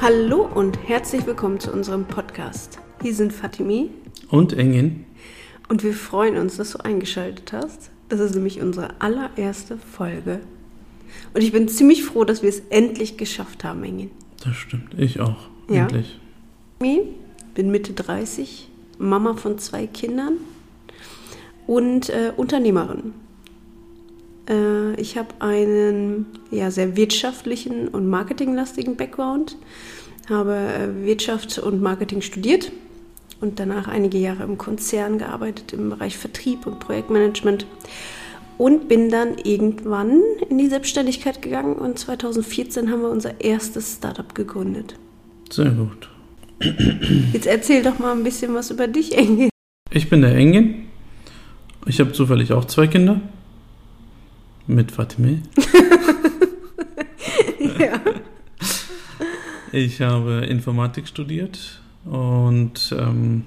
Hallo und herzlich willkommen zu unserem Podcast. Hier sind Fatimi Und Engin. und wir freuen uns, dass du eingeschaltet hast. Das ist nämlich unsere allererste Folge. Und ich bin ziemlich froh, dass wir es endlich geschafft haben, Engin. Das stimmt. Ich auch. Ja. Endlich. Ich bin Mitte 30, Mama von zwei Kindern und äh, Unternehmerin. Äh, ich habe einen ja, sehr wirtschaftlichen und marketinglastigen Background, habe äh, Wirtschaft und Marketing studiert und danach einige Jahre im Konzern gearbeitet im Bereich Vertrieb und Projektmanagement und bin dann irgendwann in die Selbstständigkeit gegangen und 2014 haben wir unser erstes Startup gegründet. Sehr gut. Jetzt erzähl doch mal ein bisschen was über dich, Engel. Ich bin der Engin. Ich habe zufällig auch zwei Kinder. Mit Fatime. ja. Ich habe Informatik studiert und ähm,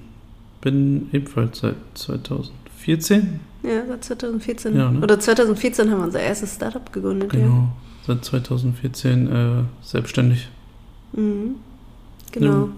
bin ebenfalls seit 2014, ja, seit 2014. Ja, ne? Oder 2014 haben wir unser erstes Startup gegründet. genau, seit 2014 äh, selbstständig. Ja. Mhm. Genau. Ja.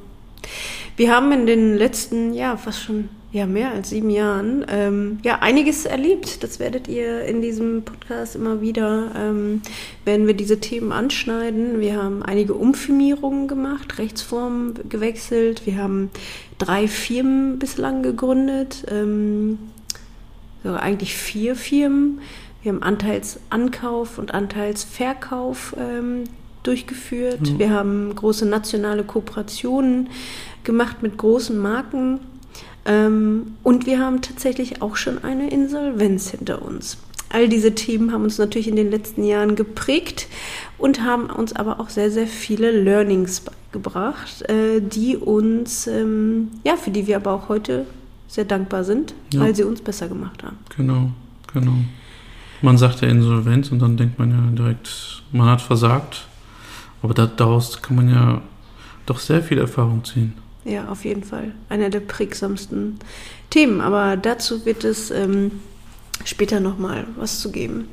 Wir haben in den letzten, ja, fast schon ja, mehr als sieben Jahren ähm, ja einiges erlebt. Das werdet ihr in diesem Podcast immer wieder, ähm, werden wir diese Themen anschneiden. Wir haben einige Umfirmierungen gemacht, Rechtsformen gewechselt. Wir haben drei Firmen bislang gegründet, ähm, sogar eigentlich vier Firmen. Wir haben Anteilsankauf und Anteilsverkauf ähm, durchgeführt. Ja. Wir haben große nationale Kooperationen gemacht mit großen Marken. Ähm, und wir haben tatsächlich auch schon eine Insolvenz hinter uns. All diese Themen haben uns natürlich in den letzten Jahren geprägt und haben uns aber auch sehr, sehr viele Learnings beigebracht, äh, die uns, ähm, ja, für die wir aber auch heute sehr dankbar sind, Ja. weil sie uns besser gemacht haben. Genau, genau. Man sagt ja Insolvenz und dann denkt man ja direkt, man hat versagt. Aber da, daraus kann man ja doch sehr viel Erfahrung ziehen. Ja, auf jeden Fall. Einer der prägsamsten Themen. Aber dazu wird es ähm, später nochmal was zu geben.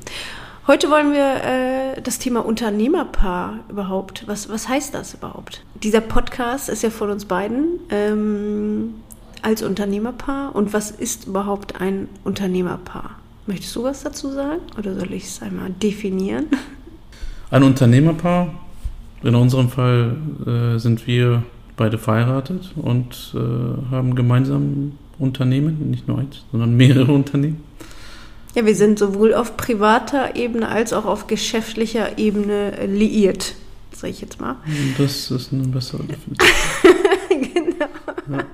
Heute wollen wir äh, das Thema Unternehmerpaar überhaupt. Was, was heißt das überhaupt? Dieser Podcast ist ja von uns beiden ähm, als Unternehmerpaar. Und was ist überhaupt ein Unternehmerpaar? Möchtest du was dazu sagen? Oder soll ich es einmal definieren? Ein Unternehmerpaar, in unserem Fall äh, sind wir beide verheiratet und äh, haben gemeinsam Unternehmen, nicht nur eins, sondern mehrere Unternehmen. Ja, wir sind sowohl auf privater Ebene als auch auf geschäftlicher Ebene liiert, sage ich jetzt mal. Das ist eine bessere Definition. genau.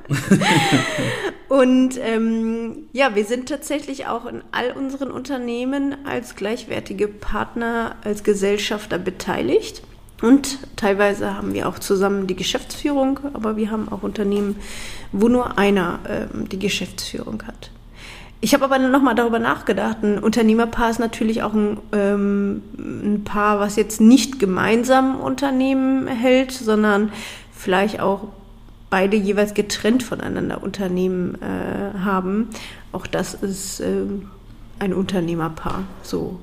Und ähm, ja, wir sind tatsächlich auch in all unseren Unternehmen als gleichwertige Partner, als Gesellschafter beteiligt. Und teilweise haben wir auch zusammen die Geschäftsführung, aber wir haben auch Unternehmen, wo nur einer ähm, die Geschäftsführung hat. Ich habe aber nochmal darüber nachgedacht. Ein Unternehmerpaar ist natürlich auch ein, ähm, ein Paar, was jetzt nicht gemeinsam Unternehmen hält, sondern vielleicht auch beide jeweils getrennt voneinander Unternehmen äh, haben. Auch das ist ähm, ein Unternehmerpaar. So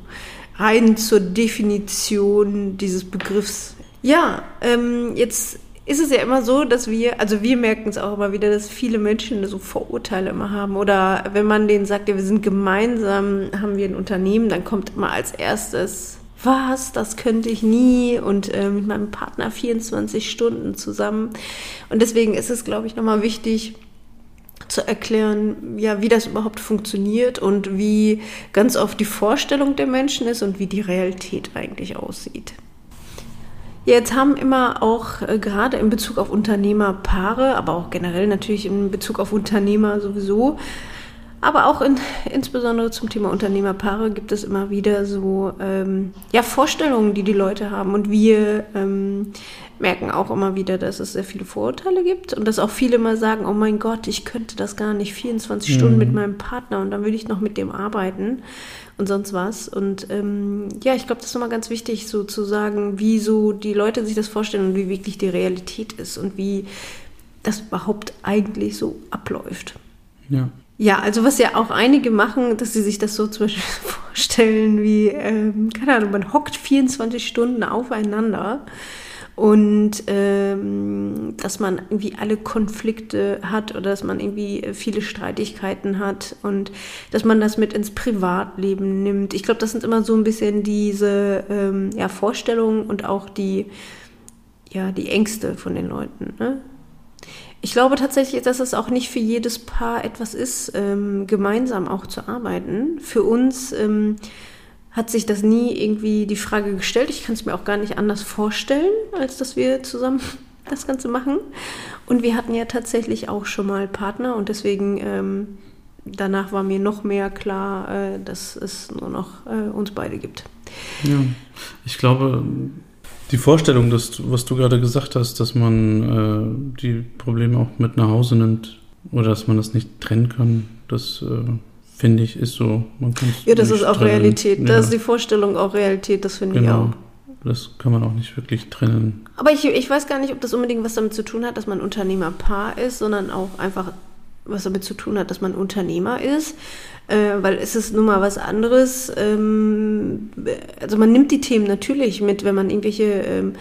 rein zur Definition dieses Begriffs. Ja, ähm, jetzt ist es ja immer so, dass wir, also wir merken es auch immer wieder, dass viele Menschen so Vorurteile immer haben. Oder wenn man denen sagt, ja, wir sind gemeinsam, haben wir ein Unternehmen, dann kommt immer als erstes, was, das könnte ich nie und äh, mit meinem Partner 24 Stunden zusammen. Und deswegen ist es, glaube ich, nochmal wichtig, zu erklären, ja, wie das überhaupt funktioniert und wie ganz oft die Vorstellung der Menschen ist und wie die Realität eigentlich aussieht. Jetzt haben immer auch äh, gerade in Bezug auf Unternehmerpaare, aber auch generell natürlich in Bezug auf Unternehmer sowieso, aber auch in, insbesondere zum Thema Unternehmerpaare gibt es immer wieder so ähm, ja, Vorstellungen, die die Leute haben. Und wir ähm, merken auch immer wieder, dass es sehr viele Vorurteile gibt und dass auch viele mal sagen, oh mein Gott, ich könnte das gar nicht 24 Mhm. Stunden mit meinem Partner und dann will ich noch mit dem arbeiten und sonst was. Und ähm, ja, ich glaube, das ist nochmal ganz wichtig, so zu sagen, wie so die Leute sich das vorstellen und wie wirklich die Realität ist und wie das überhaupt eigentlich so abläuft. Ja. Ja, also was ja auch einige machen, dass sie sich das so zum Beispiel vorstellen wie, ähm, keine Ahnung, man hockt 24 Stunden aufeinander und ähm, dass man irgendwie alle Konflikte hat oder dass man irgendwie viele Streitigkeiten hat und dass man das mit ins Privatleben nimmt. Ich glaube, das sind immer so ein bisschen diese ähm, ja, Vorstellungen und auch die, ja, die Ängste von den Leuten. Ne? Ich glaube tatsächlich, dass es auch nicht für jedes Paar etwas ist, ähm, gemeinsam auch zu arbeiten. Für uns ähm, hat sich das nie irgendwie die Frage gestellt. Ich kann es mir auch gar nicht anders vorstellen, als dass wir zusammen das Ganze machen. Und wir hatten ja tatsächlich auch schon mal Partner und deswegen ähm, danach war mir noch mehr klar, äh, dass es nur noch äh, uns beide gibt. Ja, ich glaube, die Vorstellung, dass, was du gerade gesagt hast, dass man äh, die Probleme auch mit nach Hause nimmt oder dass man das nicht trennen kann, das äh, finde ich, ist so. Man ja, das ist auch trennen. Realität. Ja. Das ist die Vorstellung auch Realität, das finde genau. ich auch. Das kann man auch nicht wirklich trennen. Aber ich, ich weiß gar nicht, ob das unbedingt was damit zu tun hat, dass man Unternehmerpaar ist, sondern auch einfach was damit zu tun hat, dass man Unternehmer ist. Äh, weil es ist nun mal was anderes. Ähm, also man nimmt die Themen natürlich mit, wenn man irgendwelche ähm,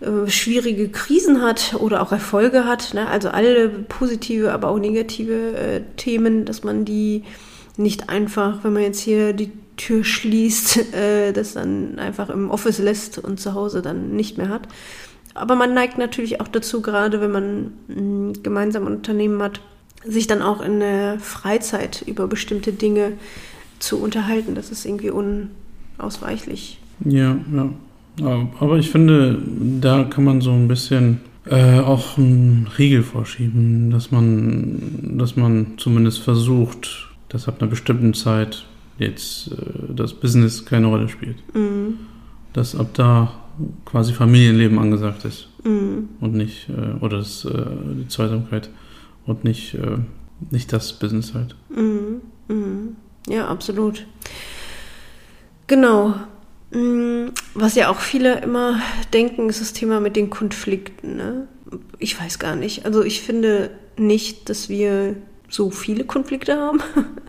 äh, schwierige Krisen hat oder auch Erfolge hat, ne? also alle positive, aber auch negative äh, Themen, dass man die nicht einfach, wenn man jetzt hier die Tür schließt, äh, das dann einfach im Office lässt und zu Hause dann nicht mehr hat. Aber man neigt natürlich auch dazu, gerade wenn man ein gemeinsam ein Unternehmen hat, sich dann auch in der Freizeit über bestimmte Dinge zu unterhalten. Das ist irgendwie unausweichlich. Ja, ja. Aber ich finde, da kann man so ein bisschen äh, auch einen Riegel vorschieben, dass man, dass man zumindest versucht, dass ab einer bestimmten Zeit jetzt äh, das Business keine Rolle spielt. Mhm. Dass ab da quasi Familienleben angesagt ist mhm. und nicht, äh, oder das, äh, die Zweisamkeit und nicht, äh, nicht das Business halt. Mhm. Mhm. Ja, absolut. Genau. Mm, was ja auch viele immer denken, ist das Thema mit den Konflikten. Ne? Ich weiß gar nicht. Also ich finde nicht, dass wir so viele Konflikte haben,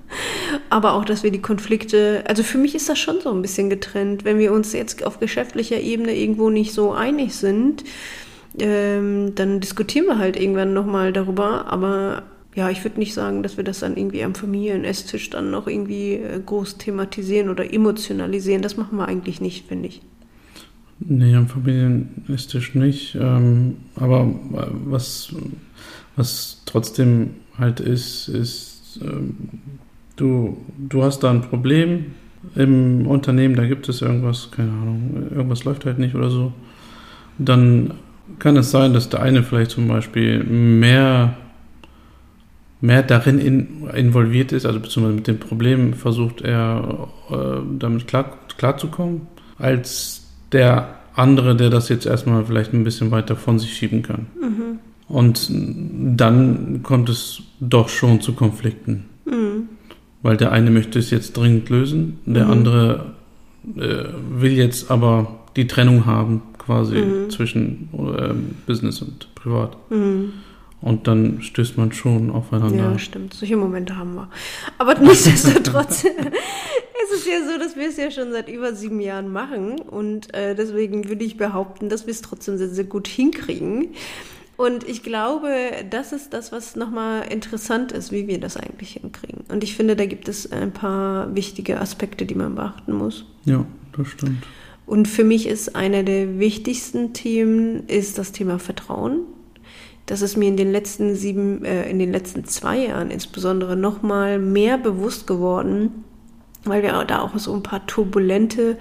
aber auch, dass wir die Konflikte, also für mich ist das schon so ein bisschen getrennt, wenn wir uns jetzt auf geschäftlicher Ebene irgendwo nicht so einig sind, ähm, dann diskutieren wir halt irgendwann nochmal darüber, aber ja, ich würde nicht sagen, dass wir das dann irgendwie am Familienesstisch dann noch irgendwie äh, groß thematisieren oder emotionalisieren. Das machen wir eigentlich nicht, finde ich. Nee, am Familienesstisch nicht. Ähm, aber äh, was, was trotzdem halt ist, ist, ähm, du, du hast da ein Problem im Unternehmen, da gibt es irgendwas, keine Ahnung, irgendwas läuft halt nicht oder so. Dann kann es sein, dass der eine vielleicht zum Beispiel mehr mehr darin in, involviert ist, also beziehungsweise mit dem Problem versucht er äh, damit klar, klarzukommen, als der andere, der das jetzt erstmal vielleicht ein bisschen weiter von sich schieben kann. Mhm. Und dann kommt es doch schon zu Konflikten. Mhm. Weil der eine möchte es jetzt dringend lösen, der mhm. andere äh, will jetzt aber die Trennung haben, quasi mhm. zwischen äh, Business und Privat. Mhm. Und dann stößt man schon aufeinander. Ja, stimmt. Solche Momente haben wir. Aber nichtsdestotrotz ist es ja so, dass wir es ja schon seit über sieben Jahren machen. Und äh, deswegen würde ich behaupten, dass wir es trotzdem sehr, sehr gut hinkriegen. Und ich glaube, das ist das, was nochmal interessant ist, wie wir das eigentlich hinkriegen. Und ich finde, da gibt es ein paar wichtige Aspekte, die man beachten muss. Ja, das stimmt. Und für mich ist einer der wichtigsten Themen ist das Thema Vertrauen das ist mir in den letzten sieben, äh, in den letzten zwei Jahren insbesondere nochmal mehr bewusst geworden, weil wir da auch so ein paar turbulente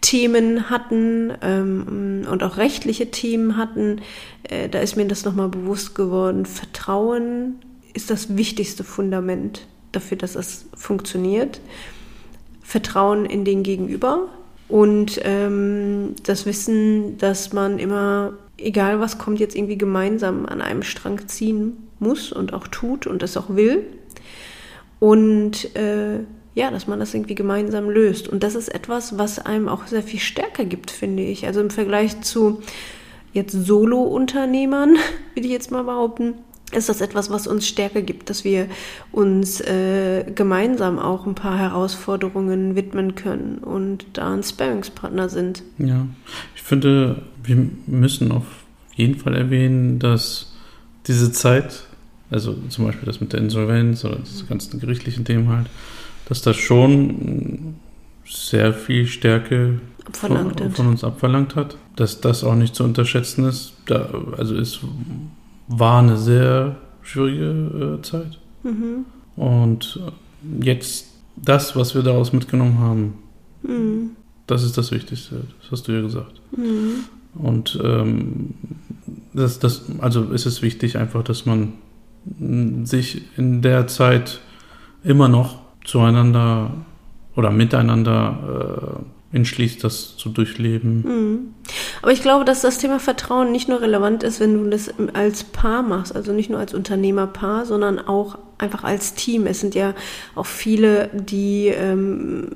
Themen hatten ähm, und auch rechtliche Themen hatten. Äh, da ist mir das nochmal bewusst geworden. Vertrauen ist das wichtigste Fundament dafür, dass es funktioniert. Vertrauen in den Gegenüber und ähm, das Wissen, dass man immer egal was kommt, jetzt irgendwie gemeinsam an einem Strang ziehen muss und auch tut und es auch will. Und äh, ja, dass man das irgendwie gemeinsam löst. Und das ist etwas, was einem auch sehr viel stärker gibt, finde ich. Also im Vergleich zu jetzt Solo-Unternehmern, würde ich jetzt mal behaupten, ist das etwas, was uns Stärke gibt, dass wir uns äh, gemeinsam auch ein paar Herausforderungen widmen können und da ein Sparringspartner sind. Ja, ich finde, wir müssen auf jeden Fall erwähnen, dass diese Zeit, also zum Beispiel das mit der Insolvenz oder diese ganzen gerichtlichen Themen halt, dass das schon sehr viel Stärke von, von, uns abverlangt hat, dass das auch nicht zu unterschätzen ist. Da, also es war eine sehr schwierige äh, Zeit. Mhm. Und jetzt das, was wir daraus mitgenommen haben, mhm. das ist das Wichtigste. Das hast du ja gesagt. Mhm. Und ähm, das, das, also ist es wichtig einfach, dass man sich in der Zeit immer noch zueinander oder miteinander äh, entschließt, das zu durchleben. Mhm. Aber ich glaube, dass das Thema Vertrauen nicht nur relevant ist, wenn du das als Paar machst, also nicht nur als Unternehmerpaar, sondern auch einfach als Team. Es sind ja auch viele, die ähm,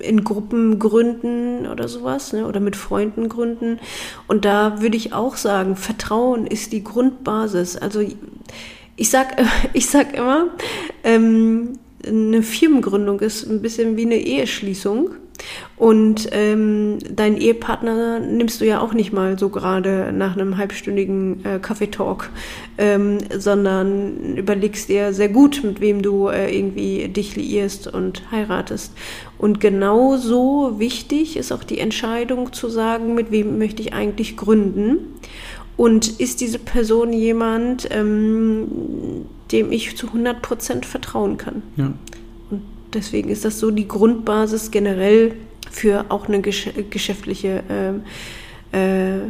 in Gruppen gründen oder sowas, ne, oder mit Freunden gründen. Und da würde ich auch sagen, Vertrauen ist die Grundbasis. Also ich sag, ich sag immer, ähm, eine Firmengründung ist ein bisschen wie eine Eheschließung. Und ähm, deinen Ehepartner nimmst du ja auch nicht mal so gerade nach einem halbstündigen äh, Kaffeetalk, ähm, sondern überlegst dir sehr gut, mit wem du äh, irgendwie dich liierst und heiratest. Und genauso wichtig ist auch die Entscheidung zu sagen, mit wem möchte ich eigentlich gründen. Und ist diese Person jemand, ähm, dem ich zu 100 Prozent vertrauen kann? Ja. Deswegen ist das so die Grundbasis generell für auch eine gesch geschäftliche äh, äh,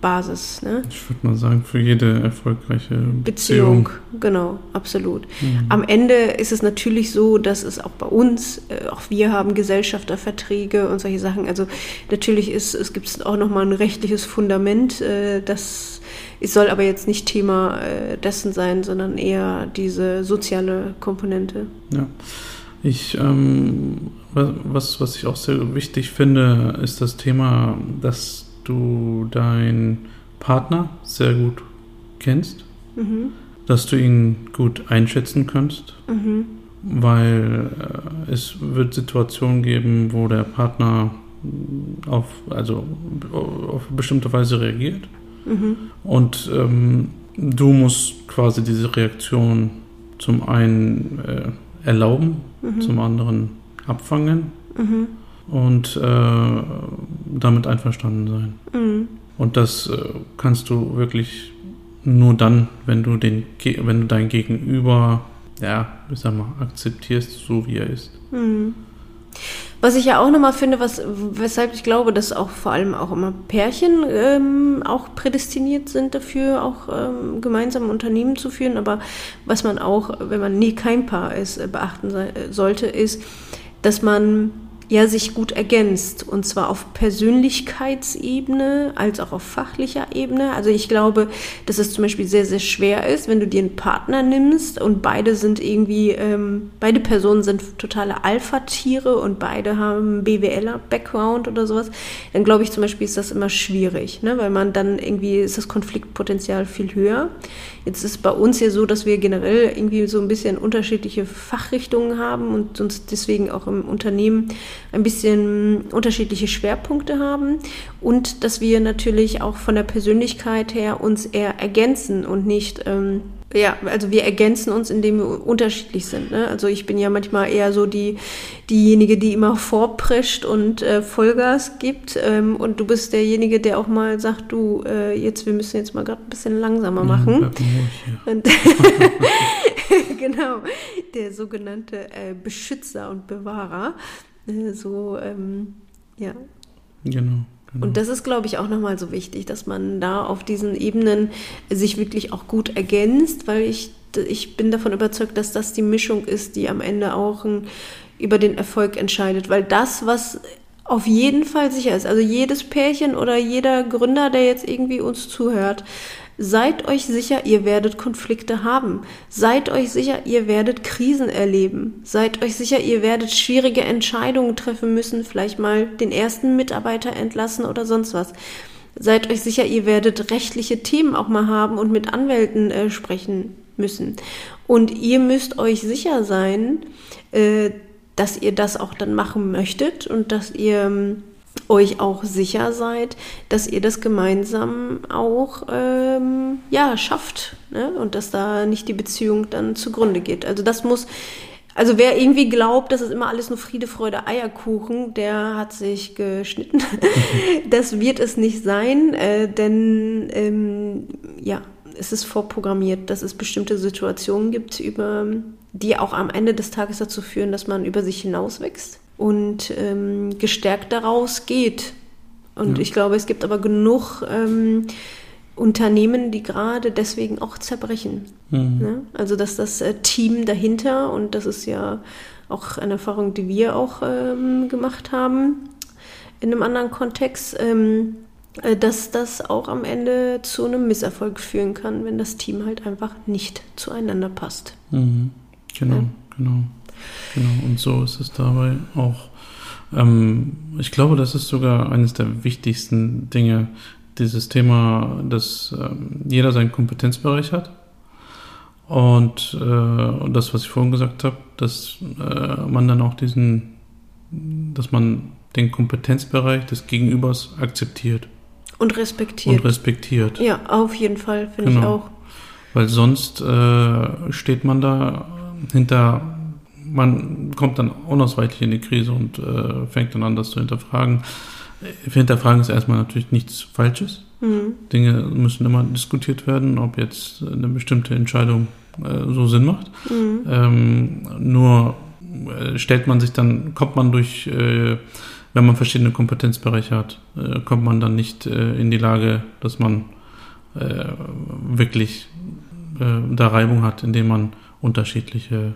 Basis. Ne? Ich würde mal sagen, für jede erfolgreiche Beziehung. Beziehung genau, absolut. Mhm. Am Ende ist es natürlich so, dass es auch bei uns, äh, auch wir haben Gesellschafterverträge und solche Sachen. Also natürlich ist, es gibt auch nochmal ein rechtliches Fundament, äh, das es soll aber jetzt nicht Thema äh, dessen sein, sondern eher diese soziale Komponente. Ja. Ich, ähm, was, was ich auch sehr wichtig finde, ist das Thema, dass du deinen Partner sehr gut kennst, mhm. dass du ihn gut einschätzen kannst, mhm. weil äh, es wird Situationen geben, wo der Partner auf, also auf bestimmte Weise reagiert mhm. und ähm, du musst quasi diese Reaktion zum einen äh, erlauben, mhm. zum anderen abfangen. Mhm und äh, damit einverstanden sein. Mhm. Und das äh, kannst du wirklich nur dann, wenn du den, wenn du dein Gegenüber, ja, ich sag mal, akzeptierst, so wie er ist. Was ich ja auch nochmal finde, was, weshalb ich glaube, dass auch vor allem auch immer Pärchen ähm, auch prädestiniert sind dafür, auch ähm, gemeinsam Unternehmen zu führen. Aber was man auch, wenn man nie kein Paar ist, äh, beachten sollte, ist, dass man ja sich gut ergänzt und zwar auf Persönlichkeitsebene als auch auf fachlicher Ebene. Also ich glaube, dass es zum Beispiel sehr, sehr schwer ist, wenn du dir einen Partner nimmst und beide sind irgendwie, ähm, beide Personen sind totale Alpha-Tiere und beide haben BWLer-Background oder sowas, dann glaube ich zum Beispiel ist das immer schwierig, ne? weil man dann irgendwie ist das Konfliktpotenzial viel höher. Jetzt ist bei uns ja so, dass wir generell irgendwie so ein bisschen unterschiedliche Fachrichtungen haben und uns deswegen auch im Unternehmen ein bisschen unterschiedliche Schwerpunkte haben und dass wir natürlich auch von der Persönlichkeit her uns eher ergänzen und nicht ähm, ja, also wir ergänzen uns, indem wir unterschiedlich sind. Ne? Also ich bin ja manchmal eher so die diejenige, die immer vorprescht und äh, Vollgas gibt. Ähm, und du bist derjenige, der auch mal sagt, du, äh, jetzt, wir müssen jetzt mal gerade ein bisschen langsamer machen. Ja, genau, der sogenannte äh, Beschützer und Bewahrer. Äh, so, ähm, ja. Genau. Genau. Und das ist, glaube ich, auch nochmal so wichtig, dass man da auf diesen Ebenen sich wirklich auch gut ergänzt, weil ich, ich bin davon überzeugt, dass das die Mischung ist, die am Ende auch ein, über den Erfolg entscheidet. Weil das, was auf jeden Fall sicher ist, also jedes Pärchen oder jeder Gründer, der jetzt irgendwie uns zuhört, Seid euch sicher, ihr werdet Konflikte haben. Seid euch sicher, ihr werdet Krisen erleben. Seid euch sicher, ihr werdet schwierige Entscheidungen treffen müssen, vielleicht mal den ersten Mitarbeiter entlassen oder sonst was. Seid euch sicher, ihr werdet rechtliche Themen auch mal haben und mit Anwälten äh, sprechen müssen. Und ihr müsst euch sicher sein, äh, dass ihr das auch dann machen möchtet und dass ihr ähm, euch auch sicher seid, dass ihr das gemeinsam auch ähm, ja schafft ne? und dass da nicht die Beziehung dann zugrunde geht. Also das muss also wer irgendwie glaubt, das ist immer alles nur Friede, Freude, Eierkuchen, der hat sich geschnitten. das wird es nicht sein, äh, denn ähm, ja, es ist vorprogrammiert, dass es bestimmte Situationen gibt, über, die auch am Ende des Tages dazu führen, dass man über sich hinauswächst und ähm, gestärkt daraus geht. Und ja. ich glaube, es gibt aber genug ähm, Unternehmen, die gerade deswegen auch zerbrechen. Mhm. Ne? Also dass das äh, Team dahinter, und das ist ja auch eine Erfahrung, die wir auch ähm, gemacht haben in einem anderen Kontext, ähm, äh, dass das auch am Ende zu einem Misserfolg führen kann, wenn das Team halt einfach nicht zueinander passt. Mhm. Genau, ja. genau. Genau, und so ist es dabei auch. Ähm, ich glaube, das ist sogar eines der wichtigsten Dinge, dieses Thema, dass äh, jeder seinen Kompetenzbereich hat. Und, äh, und das, was ich vorhin gesagt habe, dass äh, man dann auch diesen, dass man den Kompetenzbereich des Gegenübers akzeptiert. Und respektiert. Und respektiert. Ja, auf jeden Fall, finde genau. ich auch. Weil sonst äh, steht man da hinter, man kommt dann unausweichlich in die Krise und äh, fängt dann an, das zu hinterfragen. Hinterfragen ist erstmal natürlich nichts Falsches. Mhm. Dinge müssen immer diskutiert werden, ob jetzt eine bestimmte Entscheidung äh, so Sinn macht. Mhm. Ähm, nur äh, stellt man sich dann, kommt man durch, äh, wenn man verschiedene Kompetenzbereiche hat, äh, kommt man dann nicht äh, in die Lage, dass man äh, wirklich da Reibung hat, indem man unterschiedliche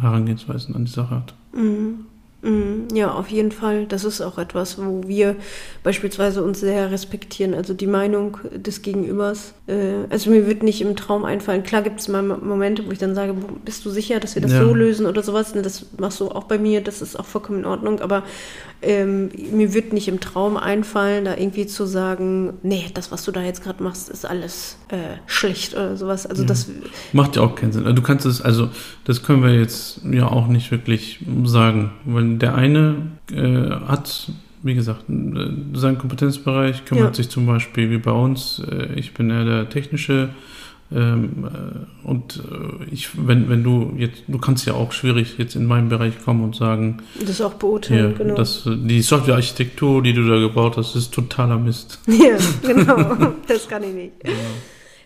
Herangehensweisen an die Sache hat. Mhm. Mhm, ja, auf jeden Fall. Das ist auch etwas, wo wir beispielsweise uns sehr respektieren. Also die Meinung des Gegenübers. Äh, also mir wird nicht im Traum einfallen. Klar gibt es mal Momente, wo ich dann sage, bist du sicher, dass wir das ja. so lösen oder sowas? Ne, das machst du auch bei mir. Das ist auch vollkommen in Ordnung. Aber ähm, mir wird nicht im Traum einfallen, da irgendwie zu sagen, nee, das, was du da jetzt gerade machst, ist alles äh, schlecht oder sowas. Also ja. das macht ja auch keinen Sinn. Du kannst es, also das können wir jetzt ja auch nicht wirklich sagen, weil der eine äh, hat, wie gesagt, äh, seinen Kompetenzbereich, kümmert ja. sich zum Beispiel wie bei uns, äh, ich bin eher der technische ähm, äh, und äh, ich, wenn, wenn du jetzt, du kannst ja auch schwierig jetzt in meinen Bereich kommen und sagen, das auch beurteilen, hier, genau. Dass, die Softwarearchitektur, die du da gebaut hast, ist totaler Mist. Ja, genau, das kann ich nicht. Genau.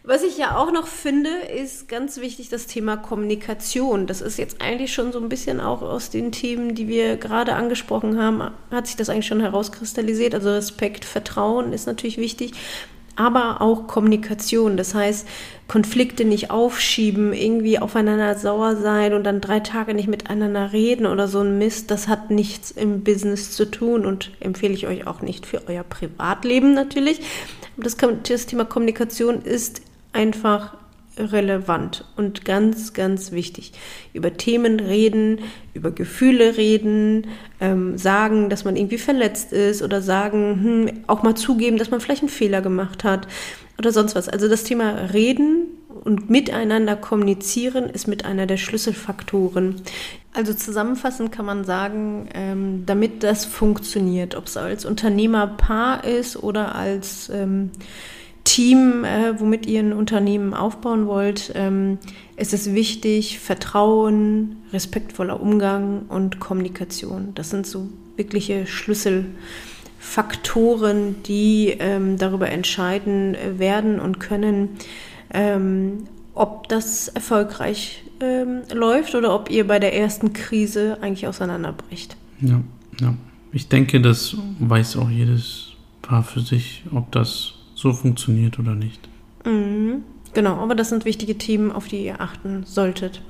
Was ich ja auch noch finde, ist ganz wichtig das Thema Kommunikation. Das ist jetzt eigentlich schon so ein bisschen auch aus den Themen, die wir gerade angesprochen haben, hat sich das eigentlich schon herauskristallisiert. Also Respekt, Vertrauen ist natürlich wichtig, aber auch Kommunikation. Das heißt, Konflikte nicht aufschieben, irgendwie aufeinander sauer sein und dann drei Tage nicht miteinander reden oder so ein Mist. Das hat nichts im Business zu tun und empfehle ich euch auch nicht für euer Privatleben natürlich. Das, das Thema Kommunikation ist einfach relevant und ganz, ganz wichtig. Über Themen reden, über Gefühle reden, ähm, sagen, dass man irgendwie verletzt ist oder sagen, hm, auch mal zugeben, dass man vielleicht einen Fehler gemacht hat oder sonst was. Also das Thema Reden und miteinander kommunizieren ist mit einer der Schlüsselfaktoren. Also zusammenfassend kann man sagen, ähm, damit das funktioniert, ob es als Unternehmerpaar ist oder als ähm, Team, äh, womit ihr ein Unternehmen aufbauen wollt, ähm, ist es wichtig, Vertrauen, respektvoller Umgang und Kommunikation. Das sind so wirkliche Schlüsselfaktoren, die ähm, darüber entscheiden werden und können, ähm, ob das erfolgreich ähm, läuft oder ob ihr bei der ersten Krise eigentlich auseinanderbricht. Ja, ja. Ich denke, das weiß auch jedes Paar für sich, ob das so funktioniert oder nicht. Mhm. Genau, aber das sind wichtige Themen, auf die ihr achten solltet.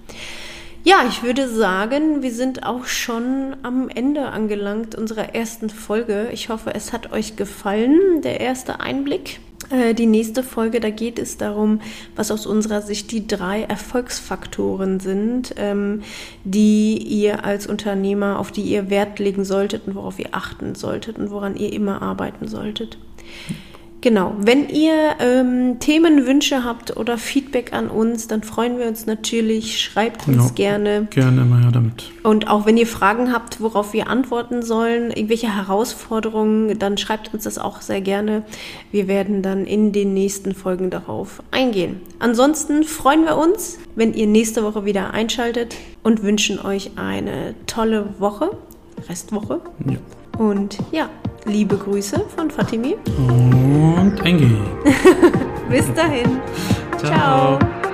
Ja, ich würde sagen, wir sind auch schon am Ende angelangt unserer ersten Folge. Ich hoffe, es hat euch gefallen, der erste Einblick. Äh, die nächste Folge, da geht es darum, was aus unserer Sicht die drei Erfolgsfaktoren sind, ähm, die ihr als Unternehmer, auf die ihr Wert legen solltet und worauf ihr achten solltet und woran ihr immer arbeiten solltet. Genau, wenn ihr ähm, Themenwünsche habt oder Feedback an uns, dann freuen wir uns natürlich. Schreibt uns Ja. gerne. Gerne immer her damit. Und auch wenn ihr Fragen habt, worauf wir antworten sollen, irgendwelche Herausforderungen, dann schreibt uns das auch sehr gerne. Wir werden dann in den nächsten Folgen darauf eingehen. Ansonsten freuen wir uns, wenn ihr nächste Woche wieder einschaltet und wünschen euch eine tolle Woche, Restwoche. Ja. Und ja, liebe Grüße von Fatimi. Und Engi. Bis dahin. Ciao. Ciao.